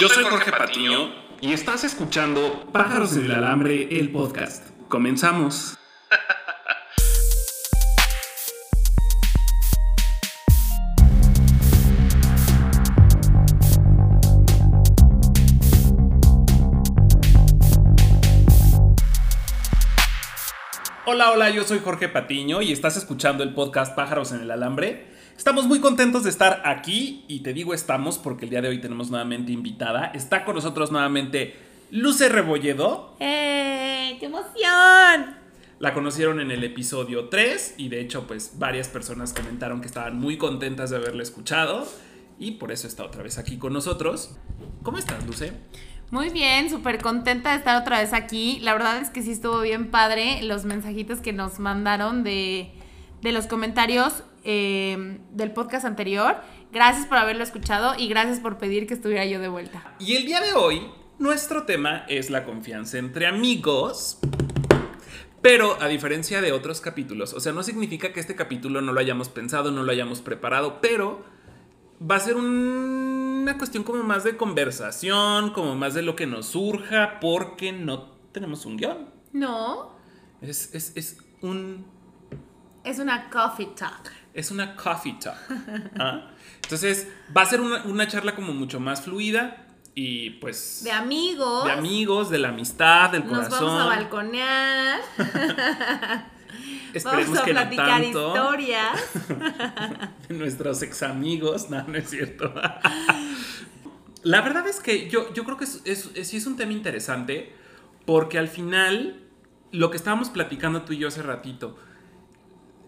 Yo soy Jorge Patiño y estás escuchando Pájaros en el Alambre, el podcast. Comenzamos. Hola, hola, yo soy Jorge Patiño y estás escuchando el podcast Pájaros en el Alambre. Estamos muy contentos de estar aquí y te digo estamos porque el día de hoy tenemos nuevamente invitada. Está con nosotros nuevamente Luce Rebolledo. ¡Eh! ¡Qué emoción! La conocieron en el episodio 3 y de hecho pues varias personas comentaron que estaban muy contentas de haberla escuchado y por eso está otra vez aquí con nosotros. ¿Cómo estás, Luce? Muy bien, súper contenta de estar otra vez aquí. La verdad es que sí estuvo bien padre los mensajitos que nos mandaron de, de los comentarios eh, del podcast anterior. Gracias por haberlo escuchado y gracias por pedir que estuviera yo de vuelta. Y el día de hoy, nuestro tema es la confianza entre amigos. Pero a diferencia de otros capítulos, o sea, no significa que este capítulo no lo hayamos pensado, no lo hayamos preparado, pero va a ser una cuestión como más de conversación, como más de lo que nos surja, porque no tenemos un guion. No. Es, es, es un... Es una coffee talk es una coffee talk. ¿ah? Entonces, va a ser una, charla como mucho más fluida y pues... De amigos. De amigos, de la amistad, del corazón. Nos vamos a balconear. Esperemos vamos a que platicar no tanto. historias. de nuestros ex amigos. No, no es cierto. la verdad es que yo, yo creo que es, es, sí es un tema interesante porque al final, lo que estábamos platicando tú y yo hace ratito,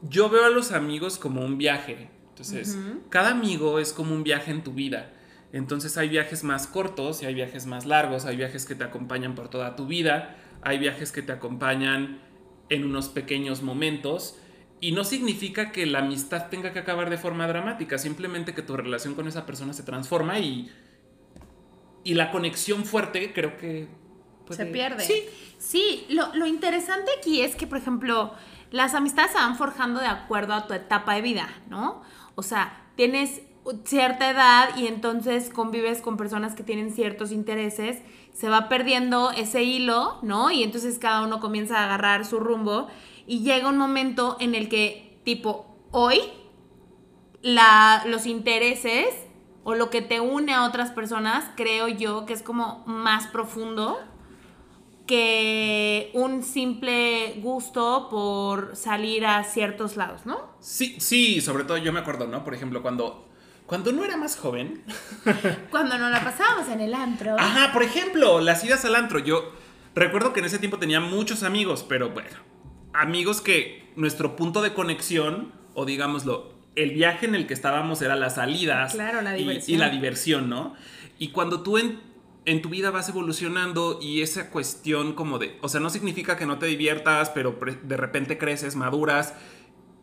yo veo a los amigos como un viaje. Entonces, cada amigo es como un viaje en tu vida. Entonces hay viajes más cortos y hay viajes más largos, hay viajes que te acompañan por toda tu vida, hay viajes que te acompañan en unos pequeños momentos. Y no significa que la amistad tenga que acabar de forma dramática, simplemente que tu relación con esa persona se transforma y, y la conexión fuerte creo que... Se pierde. Sí, sí lo, lo interesante aquí es que, por ejemplo, las amistades se van forjando de acuerdo a tu etapa de vida, ¿no? O sea, tienes cierta edad y entonces convives con personas que tienen ciertos intereses, se va perdiendo ese hilo, ¿no? Y entonces cada uno comienza a agarrar su rumbo y llega un momento en el que, tipo, hoy, la, los intereses o lo que te une a otras personas, creo yo que es como más profundo que un simple gusto por salir a ciertos lados, ¿no? Sí, sí, sobre todo yo me acuerdo, ¿no? Por ejemplo, cuando cuando no era más joven. Cuando no la pasábamos en el antro. Ajá, por ejemplo, las idas al antro. Yo recuerdo que en ese tiempo tenía muchos amigos, pero bueno, amigos que nuestro punto de conexión, o digámoslo, el viaje en el que estábamos era las salidas. Claro, la diversión. Y, la diversión, ¿no? Y cuando tú en, en tu vida vas evolucionando y esa cuestión como de, o sea, no significa que no te diviertas, pero de repente creces, maduras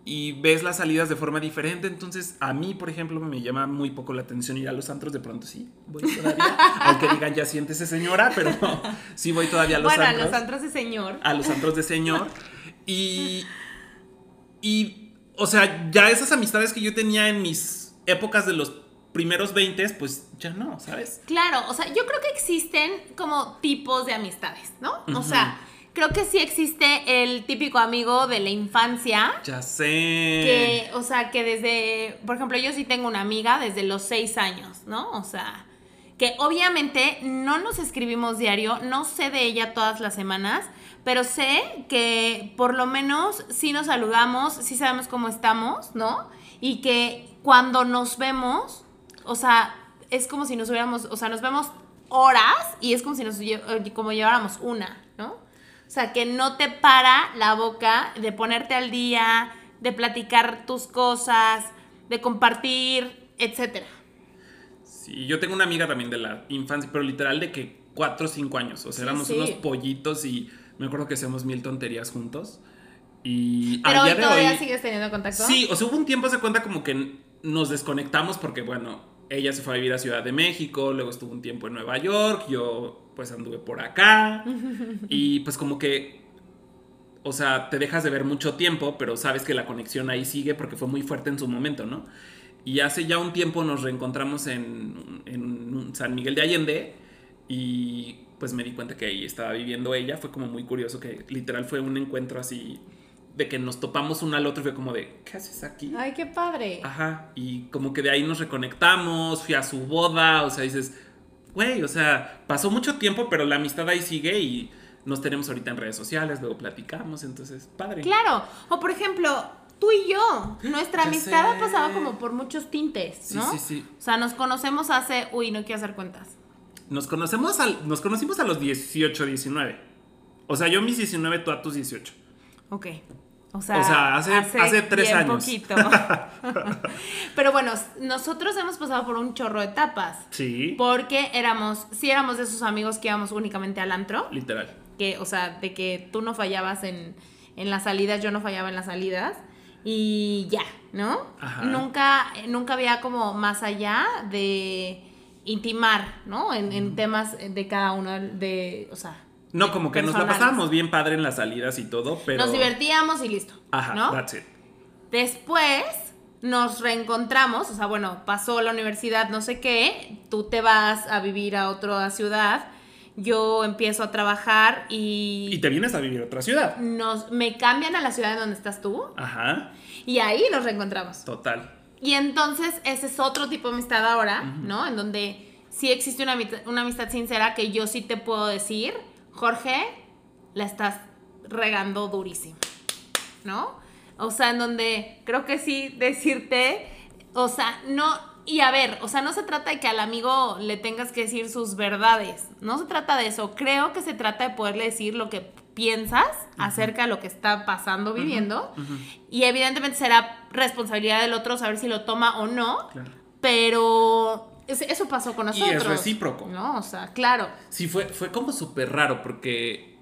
y ves las salidas de forma diferente. Entonces, a mí, por ejemplo, me llama muy poco la atención ir a los antros. De pronto sí, voy todavía. aunque digan, ya siéntese señora, pero sí voy todavía a los bueno, antros. a los antros de señor. A los antros de señor. Y, y, o sea, ya esas amistades que yo tenía en mis épocas de los primeros 20, pues ya no, ¿sabes? Claro, o sea, yo creo que existen como tipos de amistades, ¿no? O sea, creo que sí existe el típico amigo de la infancia. Ya sé. Que, o sea, que desde, por ejemplo, yo sí tengo una amiga desde los 6 años, ¿no? O sea, que obviamente no nos escribimos diario, no sé de ella todas las semanas, pero sé que por lo menos sí nos saludamos, sí sabemos cómo estamos, ¿no? Y que cuando nos vemos, o sea, es como si nos hubiéramos, o sea, nos vemos horas y es como si nos como lleváramos una, ¿no? O sea, que no te para la boca de ponerte al día, de platicar tus cosas, de compartir, etcétera. Sí, yo tengo una amiga también de la infancia, pero literal de que cuatro o cinco años. O sea, éramos unos pollitos y me acuerdo que hacíamos mil tonterías juntos. Y pero hoy todavía sigues teniendo contacto. Sí, o sea, hubo un tiempo se cuenta como que nos desconectamos porque, bueno, ella se fue a vivir a Ciudad de México, luego estuvo un tiempo en Nueva York, yo pues anduve por acá y pues como que, o sea, te dejas de ver mucho tiempo, pero sabes que la conexión ahí sigue porque fue muy fuerte en su momento, ¿no? Y hace ya un tiempo nos reencontramos en, en San Miguel de Allende y pues me di cuenta que ahí estaba viviendo ella. Fue como muy curioso que literal fue un encuentro así de que nos topamos uno al otro y fue como de, ¿qué haces aquí? Ay, qué padre. Ajá, y como que de ahí nos reconectamos, fui a su boda, o sea, dices, güey, o sea, pasó mucho tiempo, pero la amistad ahí sigue y nos tenemos ahorita en redes sociales, luego platicamos, entonces, padre. Claro, o por ejemplo, tú y yo, nuestra amistad ha pasado como por muchos tintes, ¿no? Sí, sí, sí. O sea, nos conocemos hace, uy, no quiero hacer cuentas. Nos conocemos al, nos conocimos a los 18, 19. O sea, yo mis 19, tú a tus 18. Ok. O sea, hace, hace, tres bien años. poquito. Pero bueno, nosotros hemos pasado por un chorro de etapas. Sí. Porque éramos, sí éramos de esos amigos que íbamos únicamente al antro. Literal. Que, o sea, de que tú no fallabas en, en las salidas, yo no fallaba en las salidas. Y ya, ¿no? Ajá. Nunca, nunca había como más allá de intimar, ¿no? En, en temas de cada uno de, o sea, No, como que nos la pasábamos bien padre en las salidas y todo, pero... Nos divertíamos y listo. Ajá, ¿no? that's it. Después nos reencontramos, o sea, bueno, pasó la universidad, no sé qué, tú te vas a vivir a otra ciudad, yo empiezo a trabajar y, Y te vienes a vivir a otra ciudad. nos, me cambian a la ciudad en donde estás tú Ajá, y ahí nos reencontramos. total. Y entonces ese es otro tipo de amistad ahora, ¿no? En donde sí existe una, una amistad sincera que yo sí te puedo decir, Jorge, la estás regando durísimo, ¿no? O sea, en donde creo que sí decirte, o sea, no, y a ver, o sea, no se trata de que al amigo le tengas que decir sus verdades, no se trata de eso, creo que se trata de poderle decir lo que piensas acerca de lo que está pasando, viviendo, y evidentemente será responsabilidad del otro saber si lo toma o no, Claro. pero eso pasó con Y es nosotros. recíproco. No, o sea, claro. Sí, fue, fue como súper raro porque,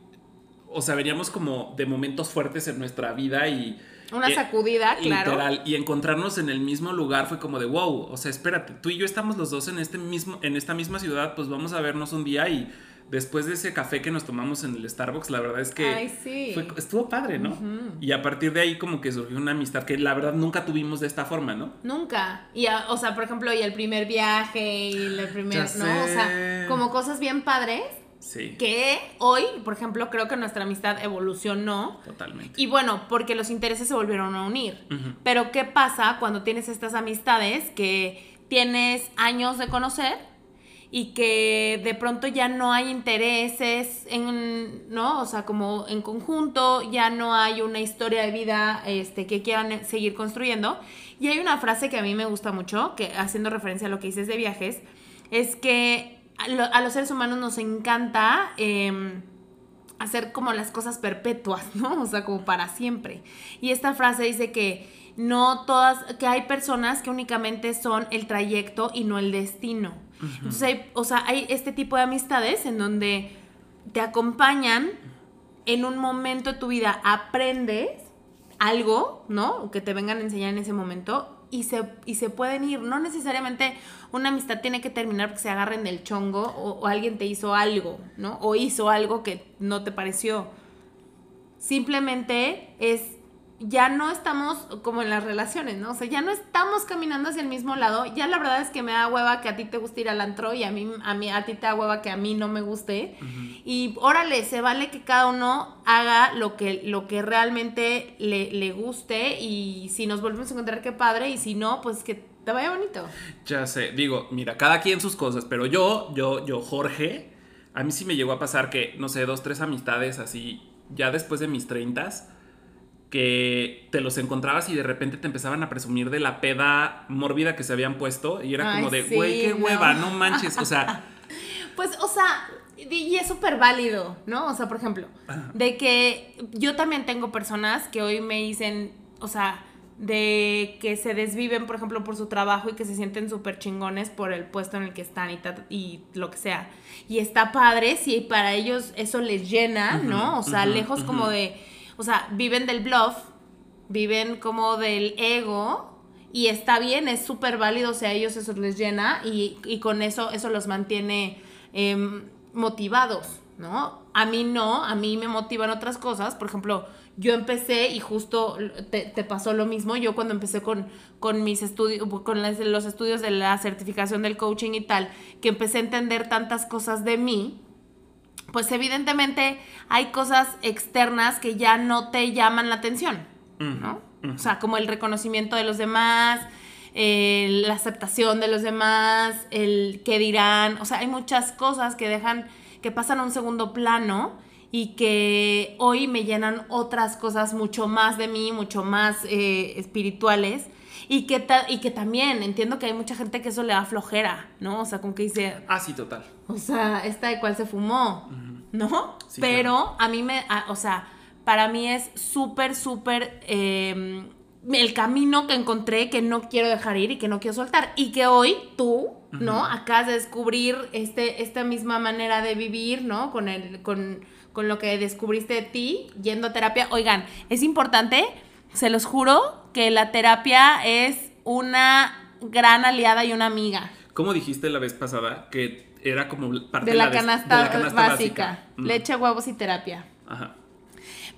o sea, veníamos como de momentos fuertes en nuestra vida y... Una eh, sacudida, claro. Literal, y encontrarnos en el mismo lugar fue como de wow, o sea, espérate, tú y yo estamos los dos en este mismo en esta misma ciudad, pues vamos a vernos un día y después de ese café que nos tomamos en el Starbucks, la verdad es que Ay, sí. fue- estuvo padre, ¿no? Y a partir de ahí como que surgió una amistad que la verdad nunca tuvimos de esta forma, ¿no? Nunca. Y, a- o sea, por ejemplo, y el primer viaje y el primer, Ya ¿no? O sea, como cosas bien padres Sí, que hoy, por ejemplo, creo que nuestra amistad evolucionó. totalmente. Y bueno, porque los intereses se volvieron a unir. Pero ¿qué pasa cuando tienes estas amistades que tienes años de conocer y que de pronto ya no hay intereses en, ¿no? O sea, como en conjunto, ya no hay una historia de vida este, que quieran seguir construyendo. Y hay una frase que a mí me gusta mucho, que haciendo referencia a lo que dices de viajes, es que a, lo- a los seres humanos nos encanta... em, hacer como las cosas perpetuas, ¿no? O sea, como para siempre. Y esta frase dice que no todas, que hay personas que únicamente son el trayecto y no el destino. Entonces, hay, o sea, hay este tipo de amistades en donde te acompañan en un momento de tu vida, aprendes algo, ¿no? Que te vengan a enseñar en ese momento y se, y se pueden ir. No necesariamente una amistad tiene que terminar porque se agarren del chongo o, o alguien te hizo algo, ¿no? O hizo algo que no te pareció. Simplemente es, ya no estamos como en las relaciones, ¿no? O sea, ya no estamos caminando hacia el mismo lado. Ya la verdad es que me da hueva que a ti te guste ir al antro y a mí, a mí, a ti te da hueva que a mí no me guste. Y órale, se vale que cada uno haga lo que, lo que realmente le, le guste y si nos volvemos a encontrar, qué padre, y si no, pues que te vaya bonito. Ya sé, digo, mira, cada quien sus cosas, pero yo, yo, yo, Jorge, a mí sí me llegó a pasar que, no sé, dos, tres amistades así, ya después de mis treintas, que te los encontrabas y de repente te empezaban a presumir de la peda mórbida que se habían puesto y era Ay, como de, sí, güey, qué no. hueva, no manches, o sea, Pues, o sea, y es súper válido, ¿no? O sea, por ejemplo, de que yo también tengo personas que hoy me dicen, o sea, de que se desviven, por ejemplo, por su trabajo y que se sienten súper chingones por el puesto en el que están y, ta- y lo que sea. Y está padre si para ellos eso les llena, ¿no? O sea, lejos como de, o sea, viven del bluff, viven como del ego y está bien, es súper válido, o sea, a ellos eso les llena y, y con eso eso los mantiene em, motivados, ¿no? A mí no, a mí me motivan otras cosas, por ejemplo, yo empecé y justo te, te pasó lo mismo. Yo cuando empecé con, con mis estudios, con los estudios de la certificación del coaching y tal, que empecé a entender tantas cosas de mí, pues evidentemente hay cosas externas que ya no te llaman la atención, ¿no? O sea, como el reconocimiento de los demás, la aceptación de los demás, el qué dirán, o sea, hay muchas cosas que dejan, que pasan a un segundo plano y que hoy me llenan otras cosas mucho más de mí, mucho más eh, espirituales. Y que, y que también entiendo que hay mucha gente que eso le da flojera, ¿no? O sea, como que dice, Ah, sí, total. o sea, esta de cuál se fumó, ¿no? Sí, Pero a mí me, a- o sea, para mí es súper, súper eh, el camino que encontré que no quiero dejar ir y que no quiero soltar. Y que hoy tú, ¿no? Acabas de descubrir este, esta misma manera de vivir, ¿no? Con, el, con, con lo que descubriste de ti yendo a terapia. Oigan, es importante, se los juro, que la terapia es una gran aliada y una amiga. ¿Cómo dijiste la vez pasada que era como parte De la, des- canasta, de la canasta básica. Mm. Leche, huevos y terapia. Ajá.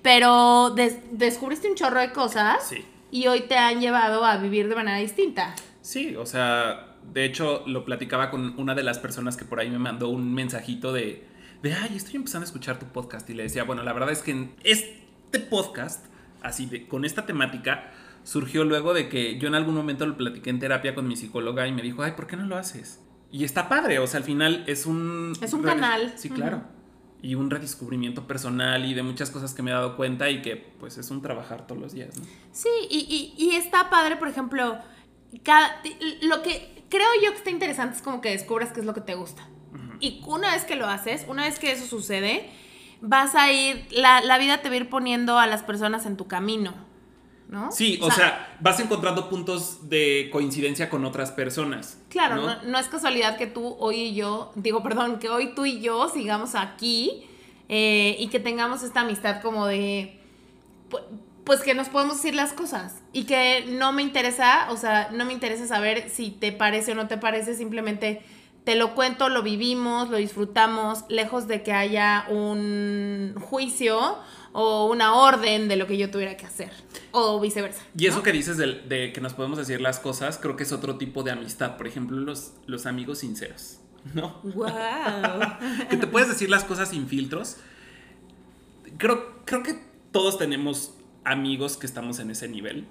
Pero des- descubriste un chorro de cosas Sí. y hoy te han llevado a vivir de manera distinta. Sí, o sea, de hecho lo platicaba con una de las personas que por ahí me mandó un mensajito de, de ay, estoy empezando a escuchar tu podcast y le decía, bueno, la verdad es que en este podcast, así de, con esta temática, surgió luego de que yo en algún momento lo platiqué en terapia con mi psicóloga y me dijo, ay, ¿por qué no lo haces? Y está padre, o sea, al final es un... Es un canal. Sí, claro. Y un redescubrimiento personal y de muchas cosas que me he dado cuenta y que pues es un trabajar todos los días, ¿no? Sí, y, y- y está padre, por ejemplo, cada, lo que creo yo que está interesante es como que descubras qué es lo que te gusta. Y una vez que lo haces, una vez que eso sucede, vas a ir, la, la vida te va a ir poniendo a las personas en tu camino, ¿no? Sí, o, sea, vas encontrando puntos de coincidencia con otras personas. Claro, ¿no? no, no es casualidad que tú hoy y yo, digo, perdón, que hoy tú y yo sigamos aquí eh, y que tengamos esta amistad como de, pu- pues que nos podemos decir las cosas y que no me interesa, o sea, no me interesa saber si te parece o no te parece, simplemente te lo cuento, lo vivimos, lo disfrutamos, lejos de que haya un juicio o una orden de lo que yo tuviera que hacer o viceversa. Y eso ¿no? que dices de, de que nos podemos decir las cosas, creo que es otro tipo de amistad. Por ejemplo, los, los amigos sinceros, ¿no? Wow. que te puedes decir las cosas sin filtros. Creo, creo que todos tenemos amigos que estamos en ese nivel.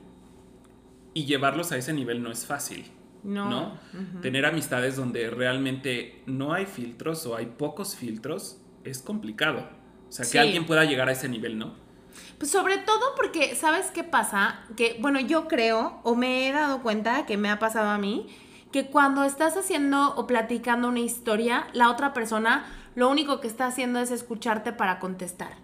Y llevarlos a ese nivel no es fácil. No. ¿no? Tener amistades donde realmente no hay filtros o hay pocos filtros es complicado. O sea, Sí. que alguien pueda llegar a ese nivel, ¿no? Pues sobre todo porque, ¿sabes qué pasa? Que, bueno, yo creo, o me he dado cuenta que me ha pasado a mí, que cuando estás haciendo o platicando una historia, la otra persona lo único que está haciendo es escucharte para contestar.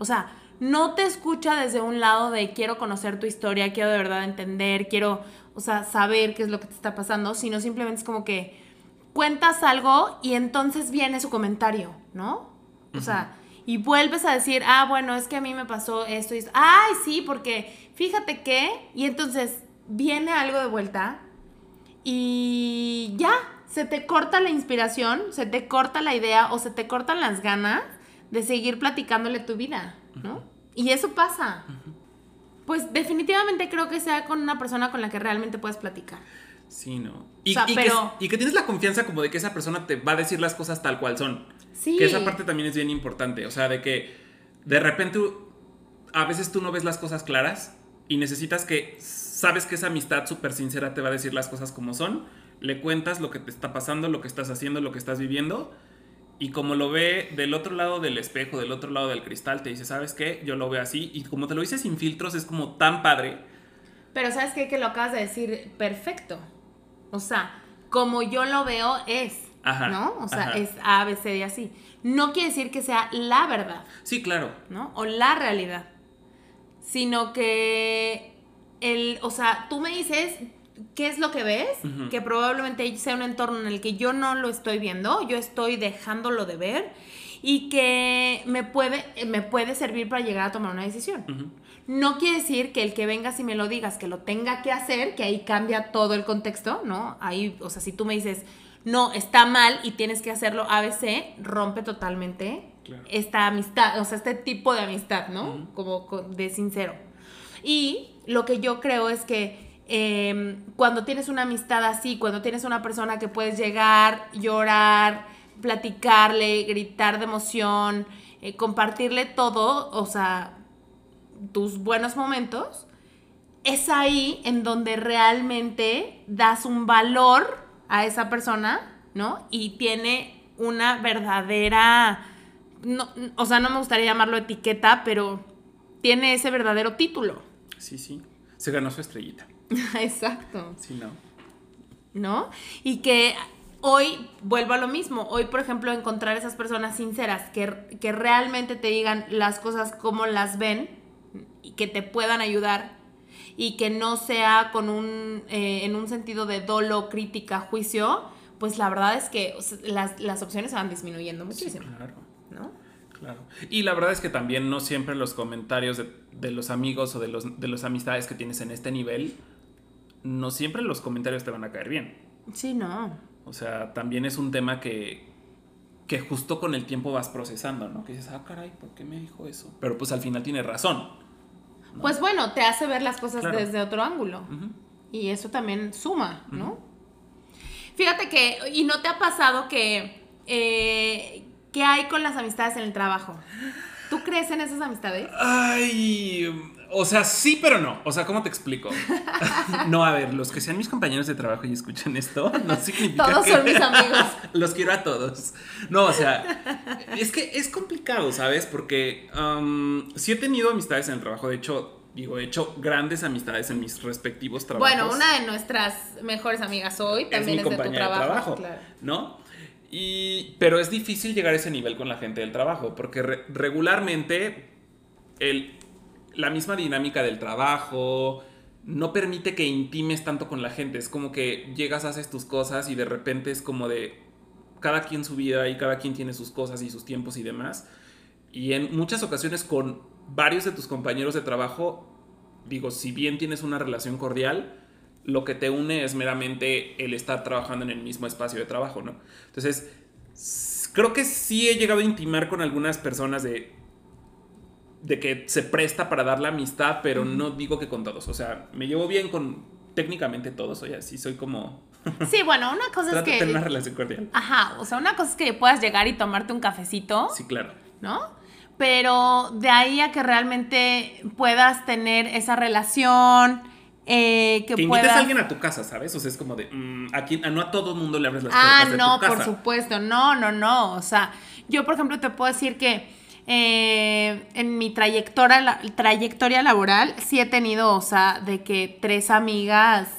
O sea, no te escucha desde un lado de quiero conocer tu historia, quiero de verdad entender, quiero, o sea, saber qué es lo que te está pasando, sino simplemente es como que cuentas algo y entonces viene su comentario, ¿no? O sea, y vuelves a decir, ah, bueno, es que a mí me pasó esto y esto. Ay, sí, porque fíjate que, y entonces viene algo de vuelta y ya, se te corta la inspiración, se te corta la idea o se te cortan las ganas de seguir platicándole tu vida, ¿no? Y eso pasa. Pues definitivamente creo que sea con una persona con la que realmente puedes platicar. Sí, ¿no? Y, sea, y pero- que, y que tienes la confianza como de que esa persona te va a decir las cosas tal cual son. Sí. Que esa parte también es bien importante. O sea, de que de repente a veces tú no ves las cosas claras y necesitas que sabes que esa amistad súper sincera te va a decir las cosas como son. Le cuentas lo que te está pasando, lo que estás haciendo, lo que estás viviendo. Y como lo ve del otro lado del espejo, del otro lado del cristal, te dice, ¿sabes qué? Yo lo veo así. Y como te lo dice sin filtros, es como tan padre. Pero sabes qué? que lo acabas de decir perfecto. O sea, como yo lo veo es, Ajá, ¿no? O sea, ajá. es A, B, C y así. No quiere decir que sea la verdad, Sí, claro. ¿no? O la realidad. Sino que el, o sea, tú me dices qué es lo que ves, que probablemente sea un entorno en el que yo no lo estoy viendo, yo estoy dejándolo de ver y que me puede, me puede servir para llegar a tomar una decisión. No quiere decir que el que vengas y me lo digas, que lo tenga que hacer, que ahí cambia todo el contexto, ¿no? Ahí, o sea, si tú me dices, no, está mal y tienes que hacerlo ABC, rompe totalmente esta amistad, o sea, este tipo de amistad, ¿no? Como de sincero. Y lo que yo creo es que em, cuando tienes una amistad así, cuando tienes una persona que puedes llegar, llorar, platicarle, gritar de emoción, eh, compartirle todo, o sea, tus buenos momentos, es ahí en donde realmente das un valor a esa persona, ¿no? Y tiene una verdadera, no, o sea, no me gustaría llamarlo etiqueta, pero tiene ese verdadero título. Sí, sí. Se ganó su estrellita. Exacto. Sí, no. ¿No? Y que hoy vuelvo a lo mismo. Hoy, por ejemplo, encontrar esas personas sinceras que, que realmente te digan las cosas como las ven y que te puedan ayudar y que no sea con un, eh, en un sentido de dolo, crítica, juicio, pues la verdad es que las, las opciones se van disminuyendo muchísimo. claro. ¿No? Claro. Y la verdad es que también no siempre los comentarios de, de los amigos o de los, de las amistades que tienes en este nivel, no siempre los comentarios te van a caer bien. Sí, no. O sea, también es un tema que, que justo con el tiempo vas procesando, ¿no? Que dices, ah, caray, ¿por qué me dijo eso? Pero pues al final tiene razón. Pues bueno, te hace ver las cosas desde otro ángulo. Y eso también suma, ¿no? Fíjate que, ¿y no te ha pasado que, eh, ¿qué hay con las amistades en el trabajo? ¿Tú crees en esas amistades? Ay, o sea, sí, pero no. O sea, ¿cómo te explico? no, a ver, los que sean mis compañeros de trabajo y escuchan esto, no significa Todos son mis amigos. los quiero a todos. No, o sea, es que es complicado, ¿sabes? Porque um, sí he tenido amistades en el trabajo. De hecho, digo, he hecho grandes amistades en mis respectivos trabajos. Bueno, una de nuestras mejores amigas hoy también es, de tu trabajo. ¿No? Y, pero es difícil llegar a ese nivel con la gente del trabajo, porque regularmente el la misma dinámica del trabajo no permite que intimes tanto con la gente. Es como que llegas, haces tus cosas y de repente es como de cada quien su vida y cada quien tiene sus cosas y sus tiempos y demás. Y en muchas ocasiones con varios de tus compañeros de trabajo, digo, si bien tienes una relación cordial, lo que te une es meramente el estar trabajando en el mismo espacio de trabajo, ¿no? Entonces, creo que sí he llegado a intimar con algunas personas de, de que se presta para dar la amistad, pero no digo que con todos. O sea, me llevo bien con técnicamente todos. Oye, sí soy como. Sí, bueno, una cosa es que. tener una relación cordial. Ajá, o sea, una cosa es que puedas llegar y tomarte un cafecito. Sí, claro. ¿No? Pero de ahí a que realmente puedas tener esa relación. Eh, que, que invites a alguien a tu casa, ¿sabes? O sea, es como de, mm, aquí, no a todo mundo le abres las ah, puertas no, de tu por supuesto, no, no, no. O sea, yo, por ejemplo, te puedo decir que eh, en mi trayectoria, trayectoria laboral sí he tenido, o sea, de que tres amigas,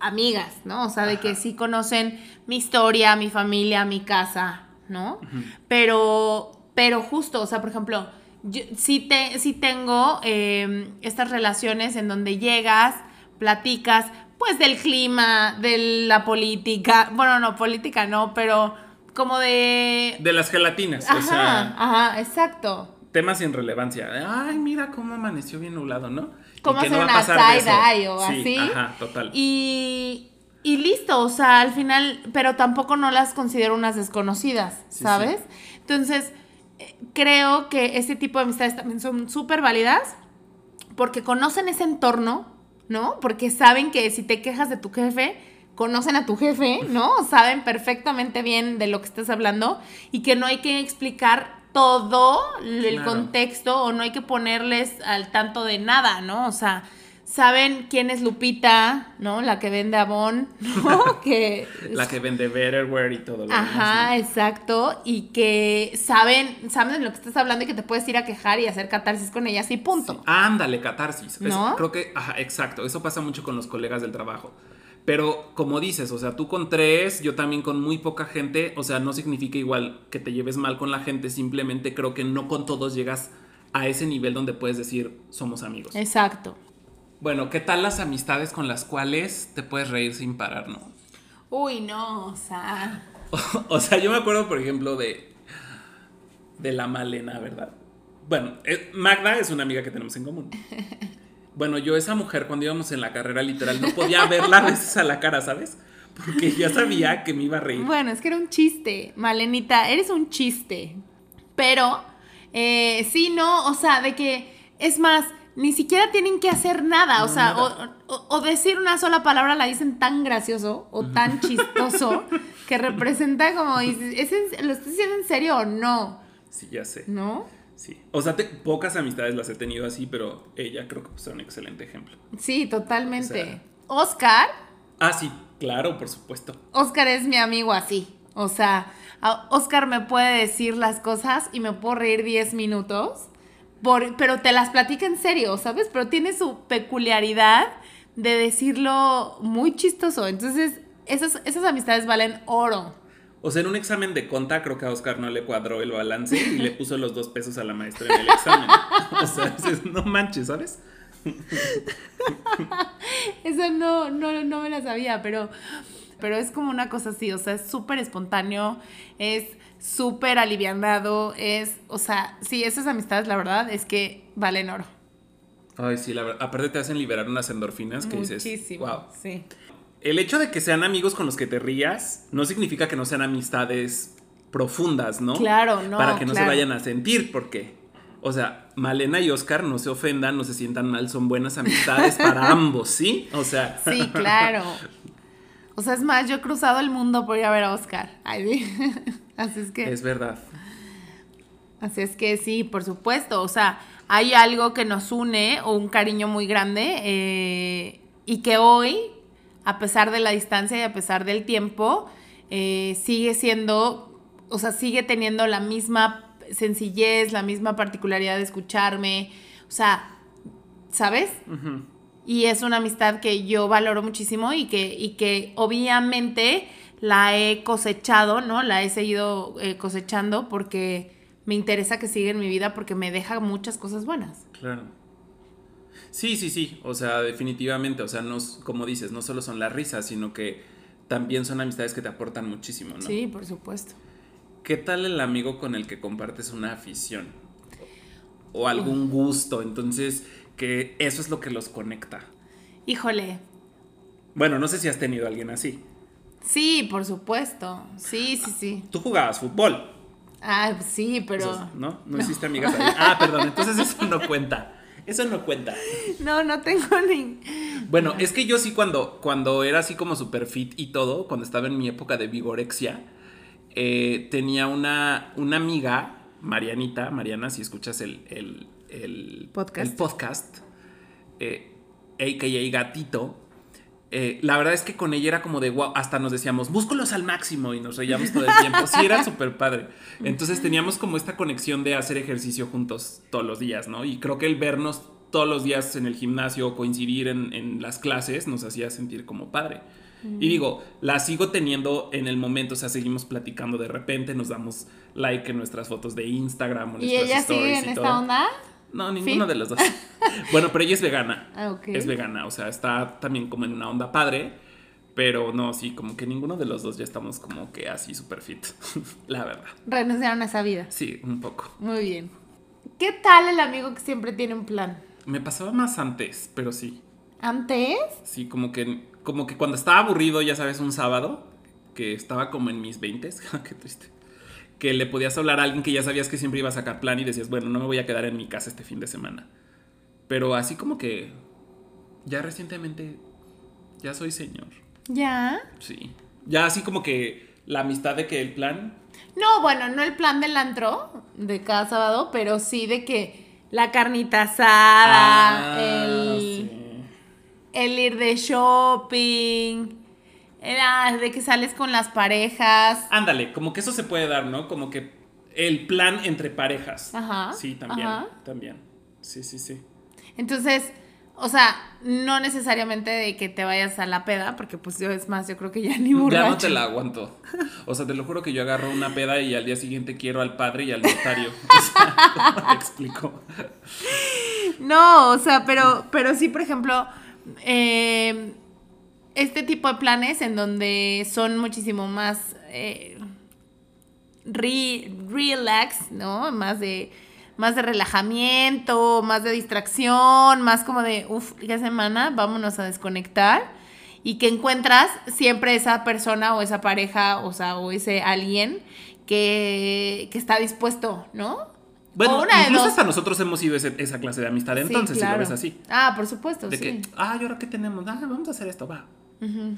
amigas, ¿no? O sea, de que sí conocen mi historia, mi familia, mi casa, ¿no? Pero, pero justo, o sea, por ejemplo, yo sí, te, sí tengo em, estas relaciones en donde llegas, platicas, pues del clima, de la política, bueno, no, política no, pero como de... De las gelatinas, ajá, o sea... Ajá, exacto. Temas sin relevancia. Ay, mira cómo amaneció bien nublado, ¿no? Cómo hacer una side-eye o así. Ajá, total. Y, y listo, o sea, al final, pero tampoco no las considero unas desconocidas, ¿sabes? Entonces, eh, creo que este tipo de amistades también son súper válidas porque conocen ese entorno, ¿no? Porque saben que si te quejas de tu jefe, conocen a tu jefe, ¿no? Saben perfectamente bien de lo que estás hablando y que no hay que explicar todo el contexto o no hay que ponerles al tanto de nada, ¿no? O sea, saben quién es Lupita, ¿no? La que vende Avon, ¿no? que la que vende Betterware y todo lo Ajá, exacto, y que saben, saben de lo que estás hablando y que te puedes ir a quejar y hacer catarsis con ellas y punto. Ándale, catarsis. ¿No? creo que, ajá, exacto, eso pasa mucho con los colegas del trabajo. Pero como dices, o sea, tú con tres, yo también con muy poca gente, o sea, no significa igual que te lleves mal con la gente, simplemente creo que no con todos llegas a ese nivel donde puedes decir somos amigos. Exacto. Bueno, ¿qué tal las amistades con las cuales te puedes reír sin parar, no? Uy, no, o sea. o, sea, yo me acuerdo, por ejemplo, de. de la Malena, ¿verdad? Bueno, eh, Magda es una amiga que tenemos en común. Bueno, yo esa mujer cuando íbamos en la carrera literal no podía verla a veces a la cara, ¿sabes? Porque ya sabía que me iba a reír. Bueno, es que era un chiste, Malenita, eres un chiste. Pero Eh, sí, no, o sea, de que, es más, ni siquiera tienen que hacer nada, o sea, nada. o, o- o decir una sola palabra la dicen tan gracioso o tan chistoso que representa como, ¿es en- ¿lo estás diciendo en serio o no? Sí, ya sé. ¿No? Sí. O sea, te- pocas amistades las he tenido así, pero ella creo que es un excelente ejemplo. Sí, totalmente. O sea- Oscar, Ah, sí, claro, por supuesto. Oscar es mi amigo así. O sea, Oscar me puede decir las cosas y me puedo reír 10 minutos, por- pero te las platica en serio, ¿sabes? Pero tiene su peculiaridad de decirlo muy chistoso. Entonces, esas, esas amistades valen oro. O sea, en un examen de conta, creo que a Oscar no le cuadró el balance y le puso los dos pesos a la maestra en el examen. O sea, es- no manches, ¿sabes? Esa no, no, no me la sabía, pero, pero es como una cosa así, o sea, es súper espontáneo, es súper alivianado, es, o sea, sí, esas amistades, la verdad, es que valen oro. Ay, sí, la verdad. Aparte te hacen liberar unas endorfinas que dices, wow. Sí. El hecho de que sean amigos con los que te rías no significa que no sean amistades profundas, ¿no? Claro, no, Para que no claro. se vayan a sentir, porque, o sea, Malena y Oscar no se ofendan, no se sientan mal, son buenas amistades para ambos, ¿sí? O sea, Sí, claro. O sea, es más, yo he cruzado el mundo por ir a ver a Oscar. Así es que. es verdad. Así es que sí, por supuesto. O sea, hay algo que nos une o un cariño muy grande eh, y que hoy, a pesar de la distancia y a pesar del tiempo, eh, sigue siendo, o sea, sigue teniendo la misma sencillez, la misma particularidad de escucharme. O sea, ¿sabes? Y es una amistad que yo valoro muchísimo y que, y que obviamente la he cosechado, ¿no? La he seguido eh, cosechando porque me interesa que siga en mi vida porque me deja muchas cosas buenas. Claro. Sí, sí, sí. O sea, definitivamente. O sea, no, como dices, no solo son las risas, sino que también son amistades que te aportan muchísimo, ¿no? Sí, por supuesto. ¿Qué tal el amigo con el que compartes una afición? O algún gusto. Entonces, que eso es lo que los conecta. Híjole. Bueno, no sé si has tenido a alguien así. Sí, por supuesto. Sí, sí, sí. Tú jugabas fútbol. Ah, sí, pero... Es- ¿No? ¿No hiciste amigas ahí? Ah, perdón. Entonces eso no cuenta. Eso no cuenta. No, no tengo ni... Bueno, es que yo sí cuando, cuando era así como super fit y todo, cuando estaba en mi época de vigorexia, eh, tenía una, una amiga, Marianita, Mariana, si escuchas el, el, el Podcast. el podcast, eh, a.k.a. Gatito, eh, la verdad es que con ella era como de wow, hasta nos decíamos, músculos al máximo y nos reíamos todo el tiempo. Sí, era súper padre. Entonces teníamos como esta conexión de hacer ejercicio juntos todos los días, ¿no? Y creo que el vernos todos los días en el gimnasio o coincidir en, en las clases nos hacía sentir como padre. Y digo, la sigo teniendo en el momento, o sea, seguimos platicando de repente, nos damos like en nuestras fotos de Instagram o ¿Y nuestras ella sigue y en todo. esta onda? No, ninguno ¿Sí? de los dos. bueno, pero ella es vegana. Ah, ok. Es vegana, o sea, está también como en una onda padre. Pero no, sí, como que ninguno de los dos ya estamos como que así super fit. La verdad. Renunciaron a esa vida. Sí, un poco. Muy bien. ¿Qué tal el amigo que siempre tiene un plan? Me pasaba más antes, pero sí. ¿Antes? Sí, como que, como que cuando estaba aburrido, ya sabes, un sábado, que estaba como en mis 20, qué triste. Que le podías hablar a alguien que ya sabías que siempre iba a sacar plan y decías, bueno, no me voy a quedar en mi casa este fin de semana. Pero así como que ya recientemente ya soy señor. ¿Ya? Sí. Ya así como que la amistad de que el plan. No, bueno, no el plan del antro de cada sábado, pero sí de que la carnita asada, Ah, el, sí. el ir de shopping, era de que sales con las parejas. Ándale, como que eso se puede dar, ¿no? Como que el plan entre parejas. Ajá, Sí, también. ajá. También. Sí, sí, sí. Entonces, o sea, no necesariamente de que te vayas a la peda, porque pues yo es más, yo creo que ya ni borracho. Ya no te la aguanto. O sea, te lo juro que yo agarro una peda y al día siguiente quiero al padre y al notario. O sea, ¿cómo te explico? No, o sea, pero, pero sí, por ejemplo, eh, este tipo de planes en donde son muchísimo más eh, re- relax, ¿no? Más de, más de relajamiento, más de distracción, más como de, uff, ya semana, vámonos a desconectar. Y que encuentras siempre esa persona o esa pareja, o sea, o ese alguien que, que está dispuesto, ¿no? Bueno, incluso hasta nosotros hemos sido ese- esa clase de amistad, Sí, entonces, si lo ves así. Ah, por supuesto, De sí. que, ah, ¿y ahora qué tenemos? Ah, vamos a hacer esto, va. Ujú.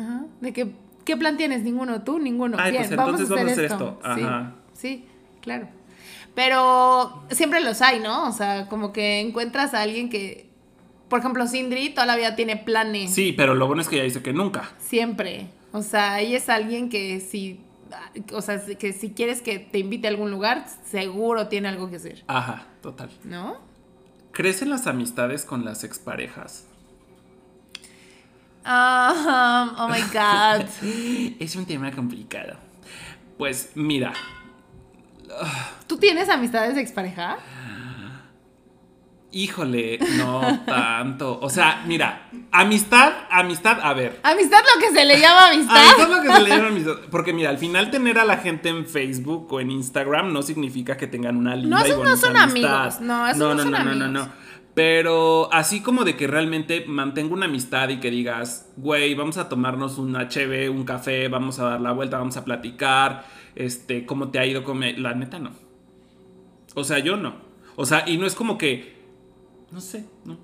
Ajá. De que, ¿qué plan tienes? Ninguno, tú, ninguno. Ay, Bien, pues vamos, entonces a hacer vamos a hacer esto. esto. Ajá. Sí, sí, claro. Pero siempre los hay, ¿no? O sea, como que encuentras a alguien que, por ejemplo, Sindri toda la vida tiene planes. Sí, pero lo bueno es que ella dice que nunca. Siempre. O sea, ella es alguien que si, o sea, que si quieres que te invite a algún lugar, seguro tiene algo que hacer, Ajá, total. ¿no? ¿Crecen las amistades con las exparejas? Ah, oh my God. Es un tema complicado. Pues mira, ¿Tú tienes amistades de expareja? híjole, no tanto. O sea, mira, amistad, amistad, a ver. Amistad lo que se le llama amistad. Amistad lo que se le llama amistad. Porque mira, al final tener a la gente en Facebook o en Instagram no significa que tengan una linda No, y no son amistad. amigos. No, esos no son amigos. Pero así como de que realmente mantengo una amistad y que digas, güey, vamos a tomarnos un HB, un café, vamos a dar la vuelta, vamos a platicar, este, cómo te ha ido con... me-?" La neta no. O sea, yo no. O sea, y no es como que... No sé, no.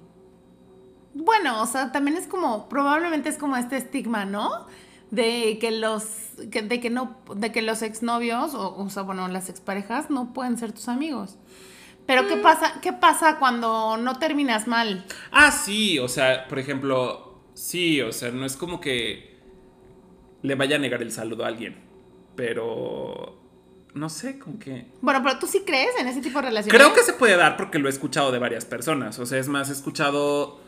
Bueno, o sea, también es como, probablemente es como este estigma, ¿no? De que los, que- de que no, de que los exnovios, o, o sea, bueno, las exparejas no pueden ser tus amigos. Pero ¿qué pasa, qué pasa cuando no terminas mal? Ah, sí, o sea, por ejemplo, sí, o sea, no es como que le vaya a negar el saludo a alguien, pero no sé, como que... Bueno, pero tú sí crees en ese tipo de relaciones. Creo que se puede dar porque lo he escuchado de varias personas, o sea, es más, he escuchado...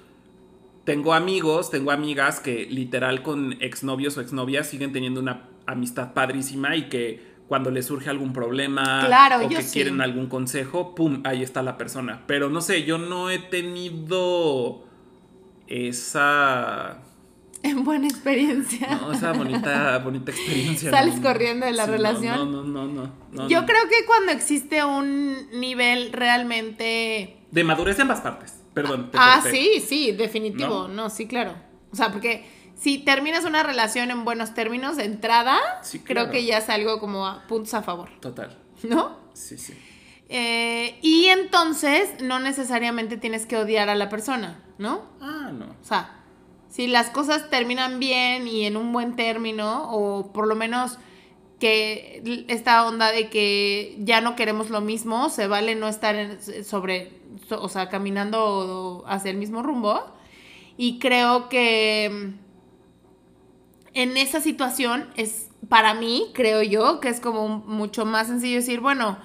Tengo amigos, tengo amigas que literal con exnovios o exnovias siguen teniendo una amistad padrísima y que cuando les surge algún problema Claro, o que sí. quieren algún consejo, pum, ahí está la persona. Pero no sé, yo no he tenido esa En buena experiencia. no, esa bonita bonita experiencia. Sales no, corriendo de la relación. No, no, no, no, no, Yo creo que cuando existe un nivel realmente de madurez de ambas partes. Perdón. te Ah, corté. sí, sí, definitivo. ¿No? sí, claro. O sea, porque si terminas una relación en buenos términos de entrada, Sí, creo que ya es algo como a puntos a favor, Total. ¿no? Sí, sí. Eh, y entonces no necesariamente tienes que odiar a la persona, ¿no? Ah, no. O sea, si las cosas terminan bien y en un buen término, o por lo menos que esta onda de que ya no queremos lo mismo, se vale no estar en- sobre, so- o sea, caminando hacia el mismo rumbo. Y creo que en esa situación es, para mí, creo yo, que es como mucho más sencillo decir, bueno,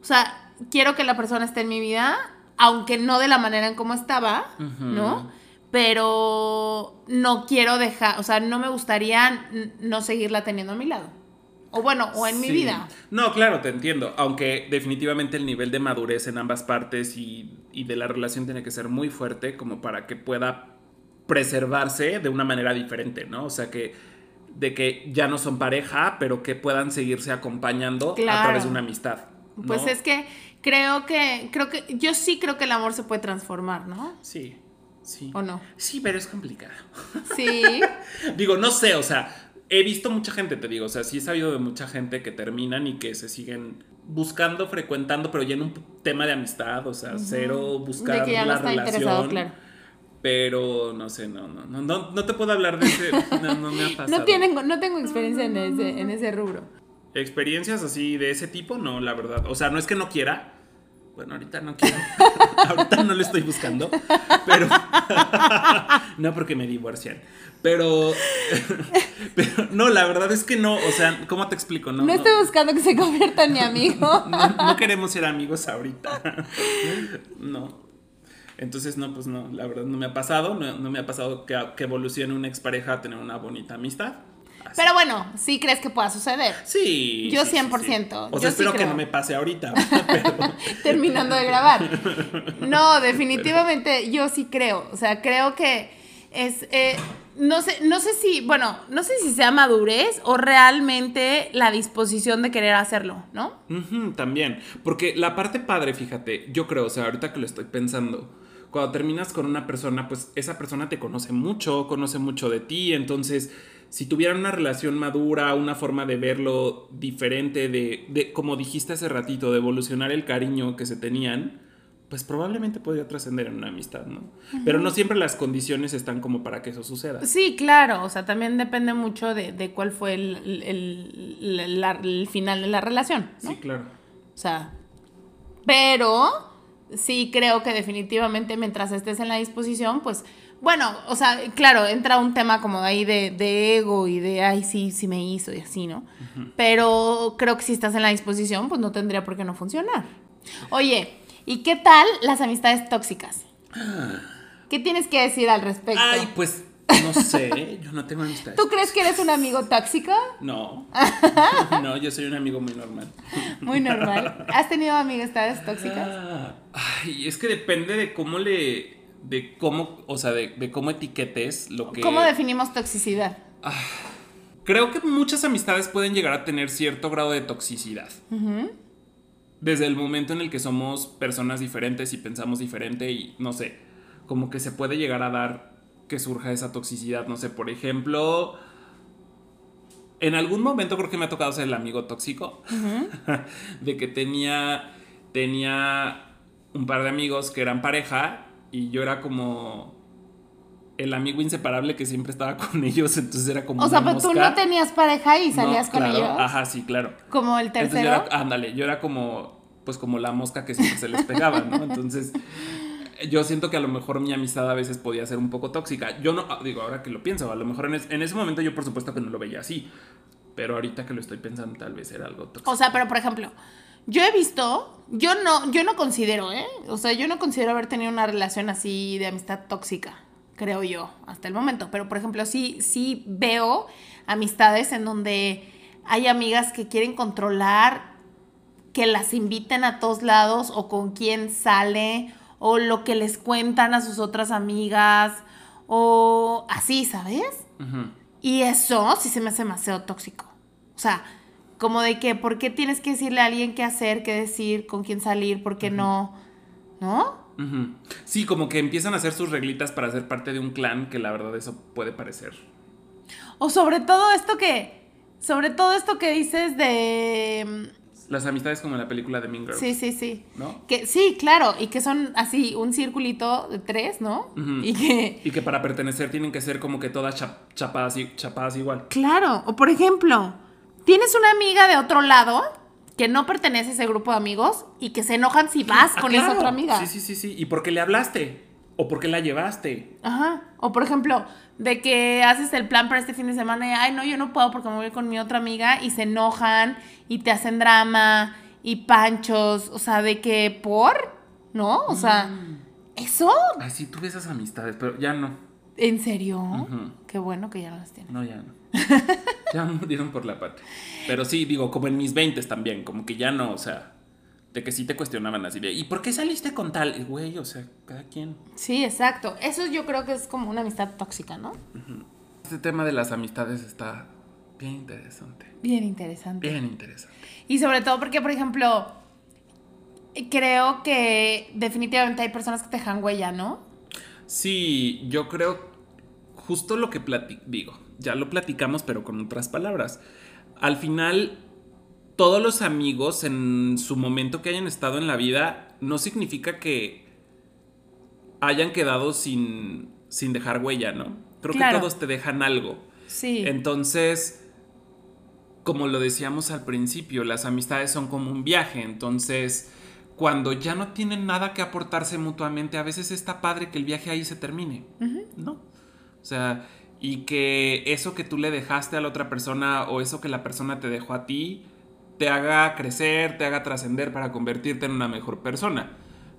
o sea, quiero que la persona esté en mi vida, aunque no de la manera en cómo estaba. ¿no? Pero no quiero dejar, o sea, no me gustaría no seguirla teniendo a mi lado. O bueno, o en mi vida. No, claro, te entiendo. Aunque definitivamente el nivel de madurez en ambas partes y, y de la relación tiene que ser muy fuerte como para que pueda preservarse de una manera diferente, ¿no? O sea que de que ya no son pareja, pero que puedan seguirse acompañando a través de una amistad. ¿no? Pues es que creo que, creo que, yo sí creo que el amor se puede transformar, ¿no? Sí, sí. ¿O no? Sí, pero es complicado. Sí. Digo, no sé, o sea, he visto mucha gente, te digo, o sea, sí he sabido de mucha gente que terminan y que se siguen buscando, frecuentando, pero ya en un tema de amistad, o sea, cero buscar de que ya no la está relación. interesado, claro. Pero no sé, no, no, no, no, no te puedo hablar de ese, no, no me ha pasado. No, tienen, no tengo experiencia en ese, en ese rubro. Experiencias así de ese tipo, no, la verdad. O sea, no es que no quiera. Bueno, ahorita no quiero. ahorita no lo estoy buscando. Pero. no porque me divorcian. Pero. pero. No, la verdad es que no. O sea, ¿cómo te explico? No, No, no, estoy buscando que se convierta en mi amigo. no, no queremos ser amigos ahorita. no. Entonces, no, pues no, la verdad no me ha pasado. No, no me ha pasado que, que evolucione una expareja a tener una bonita amistad. Así. Pero bueno, sí crees que pueda suceder. Sí. Yo sí, sí, 100%, sí. O yo sea, sí espero que no me pase ahorita. Pero, terminando de grabar. No, definitivamente yo sí creo. O sea, creo que es. eh, no sé, no sé si, bueno, no sé si sea madurez o realmente la disposición de querer hacerlo, ¿no? También. Porque la parte padre, fíjate, yo creo, o sea, ahorita que lo estoy pensando, cuando terminas con una persona, pues esa persona te conoce mucho, conoce mucho de ti, entonces si tuvieran una relación madura, una forma de verlo diferente, de, de, como dijiste hace ratito, de evolucionar el cariño que se tenían, pues probablemente podría trascender en una amistad, ¿no? Pero no siempre las condiciones están como para que eso suceda. Sí, claro, o sea, también depende mucho de, de cuál fue el, el- el- la- el final de la relación, ¿no? Sí, claro. O sea, pero sí creo que definitivamente mientras estés en la disposición, pues, bueno, o sea, claro, entra un tema como ahí de, de ego y de, ay, sí, sí me hizo y así, ¿no? Pero creo que si estás en la disposición, pues no tendría por qué no funcionar. Oye, ¿y qué tal las amistades tóxicas? ¿Qué tienes que decir al respecto? Ay, pues no sé, yo no tengo amistades. ¿Tú crees que eres un amigo tóxico? No. No, yo soy un amigo muy normal. Muy normal. ¿Has tenido amistades tóxicas? Ah, Ay, es que depende de cómo le. de cómo. O sea, de, de cómo etiquetes lo que. ¿Cómo definimos toxicidad? Creo que muchas amistades pueden llegar a tener cierto grado de toxicidad. Desde el momento en el que somos personas diferentes y pensamos diferente y no sé, como que se puede llegar a dar que surja esa toxicidad. No sé, por ejemplo, en algún momento creo que me ha tocado ser el amigo tóxico. de que tenía, tenía un par de amigos que eran pareja y yo era como el amigo inseparable que siempre estaba con ellos, entonces era como O sea, pero tú mosca. no tenías pareja y No, salías con claro, ellos. Ajá, sí, claro. Como el Entonces yo tercero. era, ándale, yo era como, pues como la mosca que siempre se les pegaba, ¿no? Entonces, yo siento que a lo mejor mi amistad a veces podía ser un poco tóxica. Yo no, ah, digo, ahora que lo pienso, a lo mejor en, en ese momento yo por supuesto que no lo veía así, pero ahorita que lo estoy pensando tal vez era algo tóxico. O sea, pero por ejemplo, yo he visto, yo no, yo no considero, ¿eh? O sea, yo no considero haber tenido una relación así de amistad tóxica, creo yo, hasta el momento. Pero por ejemplo, sí, sí veo amistades en donde hay amigas que quieren controlar que las inviten a todos lados o con quién sale o lo que les cuentan a sus otras amigas o así, ¿sabes? Y eso sí se me hace demasiado tóxico. O sea, como de que, ¿por qué tienes que decirle a alguien qué hacer, qué decir, con quién salir, por qué no? ¿No? Sí, como que empiezan a hacer sus reglitas para ser parte de un clan, que la verdad eso puede parecer. O sobre todo esto que, sobre todo esto que dices de... Las amistades como en la película de Mean Girls, Sí, sí, sí. ¿no? Que sí, claro, y que son así un circulito de tres, ¿no? Y que, Y que para pertenecer tienen que ser como que todas chap- chapadas, y- chapadas igual. claro, o por ejemplo, tienes una amiga de otro lado que no pertenece a ese grupo de amigos y que se enojan si vas Ah, con esa otra amiga. Sí, sí, sí, sí. ¿Y por qué le hablaste? ¿O por qué la llevaste? Ajá. O por ejemplo, de que haces el plan para este fin de semana y, ay, no, yo no puedo porque me voy con mi otra amiga y se enojan y te hacen drama y panchos. O sea, de que por, ¿no? O sea, Mm. ¿eso? Ay, sí, tuve esas amistades, pero ya no. ¿En serio? Qué bueno que ya no las tienes. No, ya no. ya murieron por la patria. Pero sí, digo, como en mis 20 también, como que ya no, o sea, de que sí te cuestionaban así de, ¿y por qué saliste con tal? Güey, o sea, cada quien. Sí, exacto. Eso yo creo que es como una amistad tóxica, ¿no? Este tema de las amistades está bien interesante. Bien interesante. Bien interesante. Y sobre todo porque, por ejemplo, creo que definitivamente hay personas que te dejan huella, ¿no? Sí, yo creo justo lo que digo, ya lo platicamos, pero con otras palabras. Al final, todos los amigos en su momento que hayan estado en la vida no significa que hayan quedado sin, sin dejar huella, ¿no? Creo Claro. que todos te dejan algo. Sí. Entonces, como lo decíamos al principio, las amistades son como un viaje. Entonces, cuando ya no tienen nada que aportarse mutuamente, a veces está padre que el viaje ahí se termine, ¿no? O sea, y que eso que tú le dejaste a la otra persona o eso que la persona te dejó a ti, te haga crecer, te haga trascender para convertirte en una mejor persona.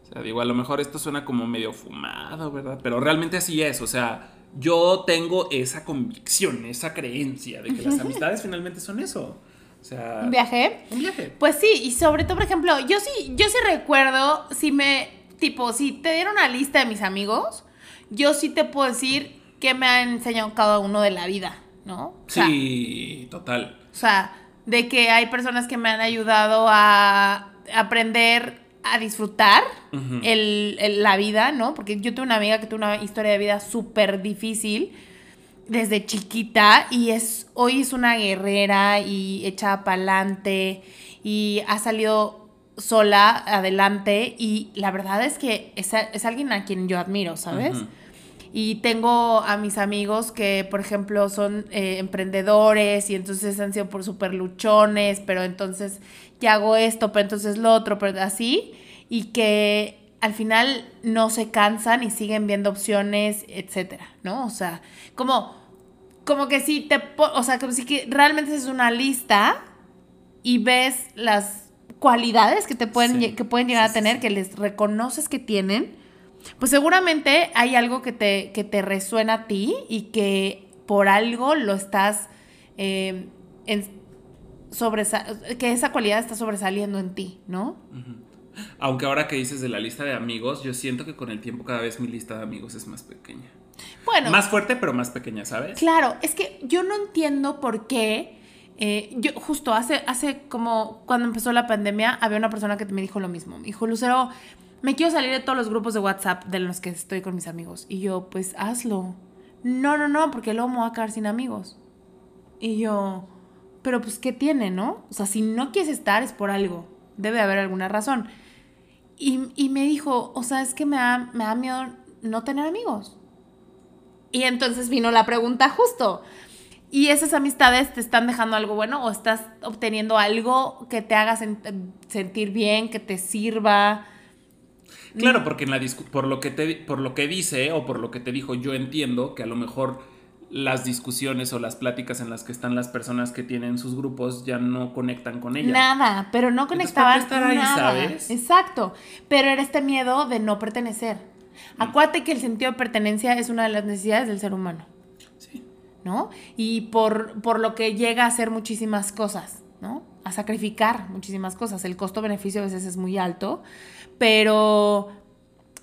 O sea, digo, a lo mejor esto suena como medio fumado, ¿verdad? Pero realmente así es, o sea, yo tengo esa convicción, esa creencia de que las amistades finalmente son eso. O sea, ¿Un viaje? un viaje. Pues sí, y sobre todo, por ejemplo, yo sí, yo sí recuerdo, si me, tipo, si te dieron una lista de mis amigos, yo sí te puedo decir qué me ha enseñado cada uno de la vida, ¿no? O sea, Sí, total. O sea, de que hay personas que me han ayudado a aprender a disfrutar el- el- la vida, ¿no? Porque yo tuve una amiga que tuvo una historia de vida súper difícil, desde chiquita y es hoy es una guerrera y echada para adelante y ha salido sola adelante y la verdad es que es, es alguien a quien yo admiro, ¿sabes? Y tengo a mis amigos que, por ejemplo, son eh, emprendedores y entonces han sido por súper luchones, pero entonces ya hago esto, pero entonces lo otro, pero así. Y que al final no se cansan y siguen viendo opciones, etcétera, ¿no? O sea, como, como que si te, o sea, como si que realmente es una lista y ves las cualidades que te pueden, que pueden llegar a tener, que les reconoces que tienen pues seguramente hay algo que te, que te resuena a ti y que por algo lo estás eh, que esa cualidad está sobresaliendo en ti, ¿no? Aunque ahora que dices de la lista de amigos, yo siento que con el tiempo cada vez mi lista de amigos es más pequeña. Bueno. Más fuerte, pero más pequeña, ¿sabes? Claro, es que yo no entiendo por qué. Eh, yo justo hace, hace como cuando empezó la pandemia, había una persona que me dijo lo mismo. Me dijo, Lucero, me quiero salir de todos los grupos de WhatsApp de los que estoy con mis amigos. Y yo, pues hazlo. No, no, no, porque luego me voy a quedar sin amigos. Y yo, pero pues, ¿qué tiene, no? O sea, si no quieres estar es por algo. Debe haber alguna razón. Y, me dijo, o sea, es que me da, me da miedo no tener amigos. Y entonces vino la pregunta justo. ¿Y esas amistades te están dejando algo bueno o estás obteniendo algo que te haga sentir bien, que te sirva? Claro, porque en la por lo que te por lo que dice o por lo que te dijo, yo entiendo que a lo mejor las discusiones o las pláticas en las que están las personas que tienen sus grupos ya no conectan con ella. Nada, pero no conectaban estar ahí, ¿sabes? Exacto, pero era este miedo de no pertenecer. Mm. Acuérdate que el sentido de pertenencia es una de las necesidades del ser humano. Sí. ¿No? Y por, por lo que llega a hacer muchísimas cosas, ¿no? A sacrificar muchísimas cosas. El costo-beneficio a veces es muy alto, pero,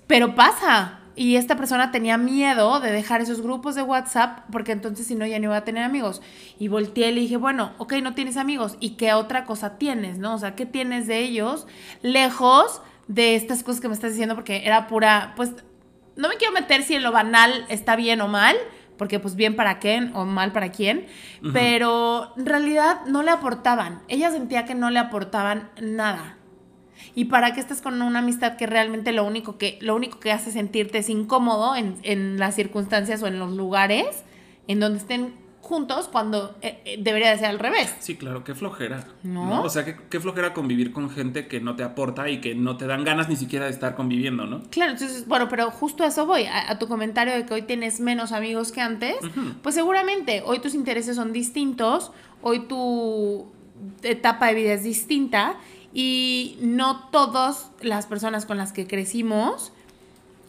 pero pasa. Y esta persona tenía miedo de dejar esos grupos de WhatsApp porque entonces si no ya no iba a tener amigos. Y volteé y le dije, bueno, ok, no tienes amigos. ¿Y qué otra cosa tienes, no? O sea, ¿qué tienes de ellos lejos de estas cosas que me estás diciendo? Porque era pura, pues, no me quiero meter si en lo banal está bien o mal, porque pues bien para quién o mal para quién, pero en realidad no le aportaban. Ella sentía que no le aportaban nada. ¿Y para qué estás con una amistad que realmente lo único que, lo único que hace sentirte es incómodo en, en las circunstancias o en los lugares en donde estén juntos cuando eh, eh, debería de ser al revés. Sí, claro, qué flojera. ¿No? O sea, qué, flojera convivir con gente que no te aporta y que no te dan ganas ni siquiera de estar conviviendo, ¿no? Claro, entonces, bueno, pero justo a eso voy, a, tu comentario de que hoy tienes menos amigos que antes, pues seguramente hoy tus intereses son distintos, hoy tu etapa de vida es distinta y no todas las personas con las que crecimos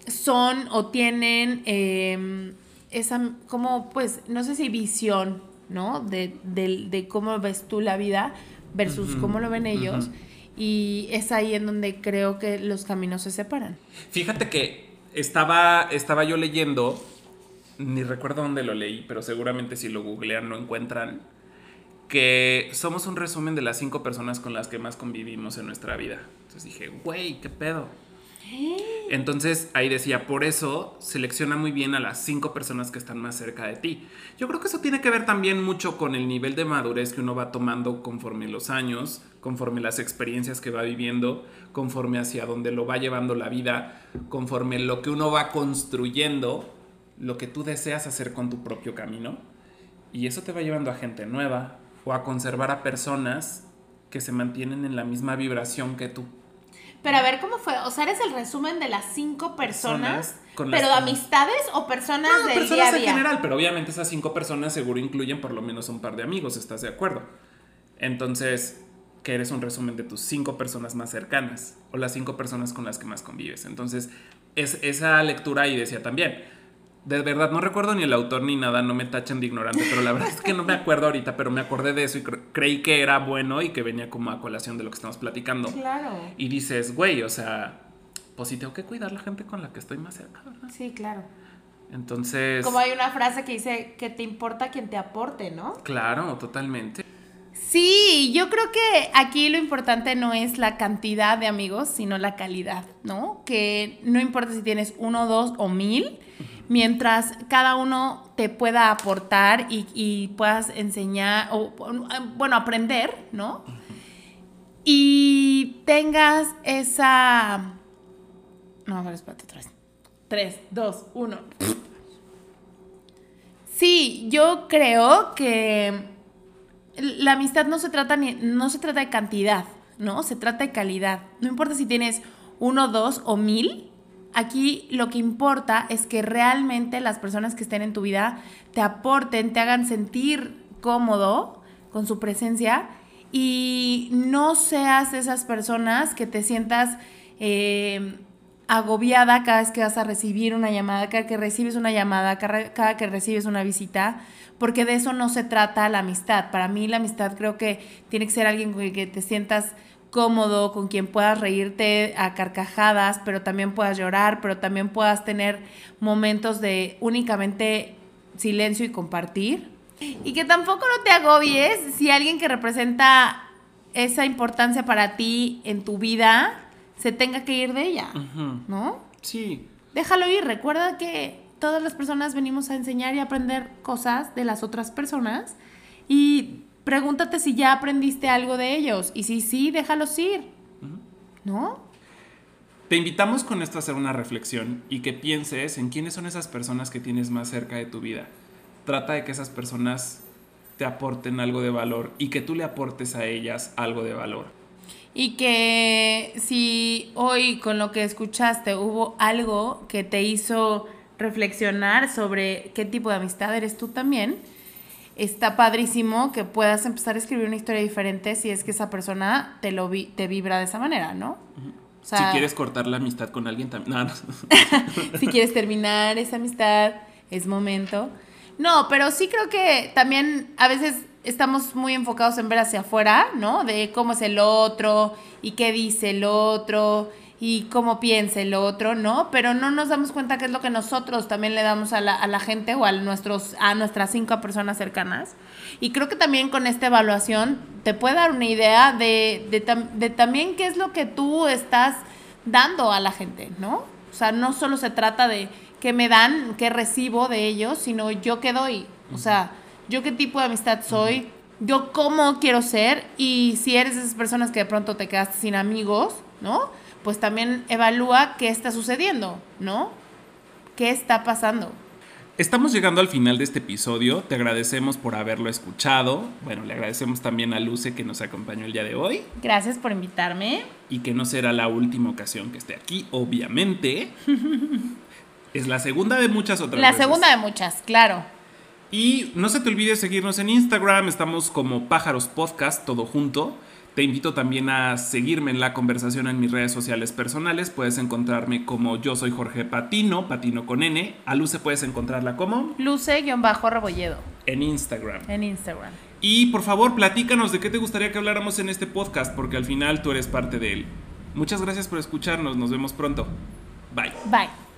son o tienen em, esa, como pues, no sé si visión, ¿no? De, cómo ves tú la vida versus cómo lo ven ellos. Y es ahí en donde creo que los caminos se separan. Fíjate que estaba, estaba yo leyendo, ni recuerdo dónde lo leí, pero seguramente si lo googlean lo encuentran que somos un resumen de las cinco personas con las que más convivimos en nuestra vida. Entonces dije, güey, ¿qué pedo? Entonces ahí decía, por eso selecciona muy bien a las cinco personas que están más cerca de ti. Yo creo que eso tiene que ver también mucho con el nivel de madurez que uno va tomando conforme los años, conforme las experiencias que va viviendo, conforme hacia donde lo va llevando la vida, conforme lo que uno va construyendo, lo que tú deseas hacer con tu propio camino. Y eso te va llevando a gente nueva, o a conservar a personas que se mantienen en la misma vibración que tú. Pero a ver, ¿cómo fue? O sea, ¿eres el resumen de las cinco personas? ¿Pero de amistades o personas no, del personas en general, pero obviamente esas cinco personas seguro incluyen por lo menos un par de amigos, ¿estás de acuerdo? Entonces, que eres un resumen de tus cinco personas más cercanas o las cinco personas con las que más convives. Entonces, es, esa lectura ahí decía también, de verdad no recuerdo ni el autor ni nada, no me tachen de ignorante, pero la verdad es que no me acuerdo ahorita, pero me acordé de eso y creí que era bueno y que venía como a colación de lo que estamos platicando. Claro. Y dices, güey, o sea, pues sí tengo que cuidar la gente con la que estoy más cerca, ¿verdad? Sí, claro. Entonces. Como hay una frase que dice que te importa quien te aporte, ¿no? Claro, totalmente. Sí, yo creo que aquí lo importante no es la cantidad de amigos, sino la calidad, ¿no? Que no importa si tienes uno, dos o mil, mientras cada uno te pueda aportar y, y puedas enseñar, o bueno, aprender, ¿no? Y tengas esa... No, ver, espérate vez. 3, 2, 1. Sí, yo creo que la amistad no se trata ni, no se trata de cantidad, ¿no? Se trata de calidad. No importa si tienes uno, dos o mil. Aquí lo que importa es que realmente las personas que estén en tu vida te aporten, te hagan sentir cómodo con su presencia y no seas esas personas que te sientas eh, agobiada cada vez que vas a recibir una llamada, cada que recibes una llamada, cada que recibes una visita, porque de eso no se trata la amistad. Para mí la amistad creo que tiene que ser alguien con el que te sientas cómodo, con quien puedas reírte a carcajadas, pero también puedas llorar, pero también puedas tener momentos de únicamente silencio y compartir. Y que tampoco no te agobies si alguien que representa esa importancia para ti en tu vida se tenga que ir de ella, ¿no? Sí. Déjalo ir, recuerda que todas las personas venimos a enseñar y aprender cosas de las otras personas y pregúntate si ya aprendiste algo de ellos y si sí, déjalos ir, ¿no? Te invitamos con esto a hacer una reflexión y que pienses en quiénes son esas personas que tienes más cerca de tu vida. Trata de que esas personas te aporten algo de valor y que tú le aportes a ellas algo de valor. Y que si hoy con lo que escuchaste hubo algo que te hizo reflexionar sobre qué tipo de amistad eres tú también, está padrísimo que puedas empezar a escribir una historia diferente si es que esa persona te, lo te vibra de esa manera, ¿no? si quieres cortar la amistad con alguien también. No, no. si quieres terminar esa amistad, es momento. No, pero sí creo que también a veces estamos muy enfocados en ver hacia afuera, ¿no? De cómo es el otro y qué dice el otro y cómo piensa el otro, ¿no? Pero no nos damos cuenta qué es lo que nosotros también le damos a la, a la gente o a, nuestros, a nuestras cinco personas cercanas. Y creo que también con esta evaluación te puede dar una idea de, de, de también qué es lo que tú estás dando a la gente, ¿no? O sea, no solo se trata de qué me dan, qué recibo de ellos, sino yo qué doy. O sea, yo qué tipo de amistad soy, yo cómo quiero ser y si eres de esas personas que de pronto te quedaste sin amigos, ¿no? Pues también evalúa qué está sucediendo, ¿no? ¿Qué está pasando? Estamos llegando al final de este episodio. Te agradecemos por haberlo escuchado. Bueno, le agradecemos también a Luce que nos acompañó el día de hoy. Gracias por invitarme. Y que no será la última ocasión que esté aquí, obviamente. es la segunda de muchas otras. La segunda de muchas, claro. Y no se te olvide seguirnos en Instagram, estamos como Pájaros Podcast, todo junto. Te invito también a seguirme en la conversación en mis redes sociales personales. Puedes encontrarme como yo soy Jorge Patino, Patino con N. A Luce puedes encontrarla como Luce-Rebolledo. En Instagram. En Instagram. Y por favor, platícanos de qué te gustaría que habláramos en este podcast, porque al final tú eres parte de él. Muchas gracias por escucharnos, nos vemos pronto. Bye. Bye.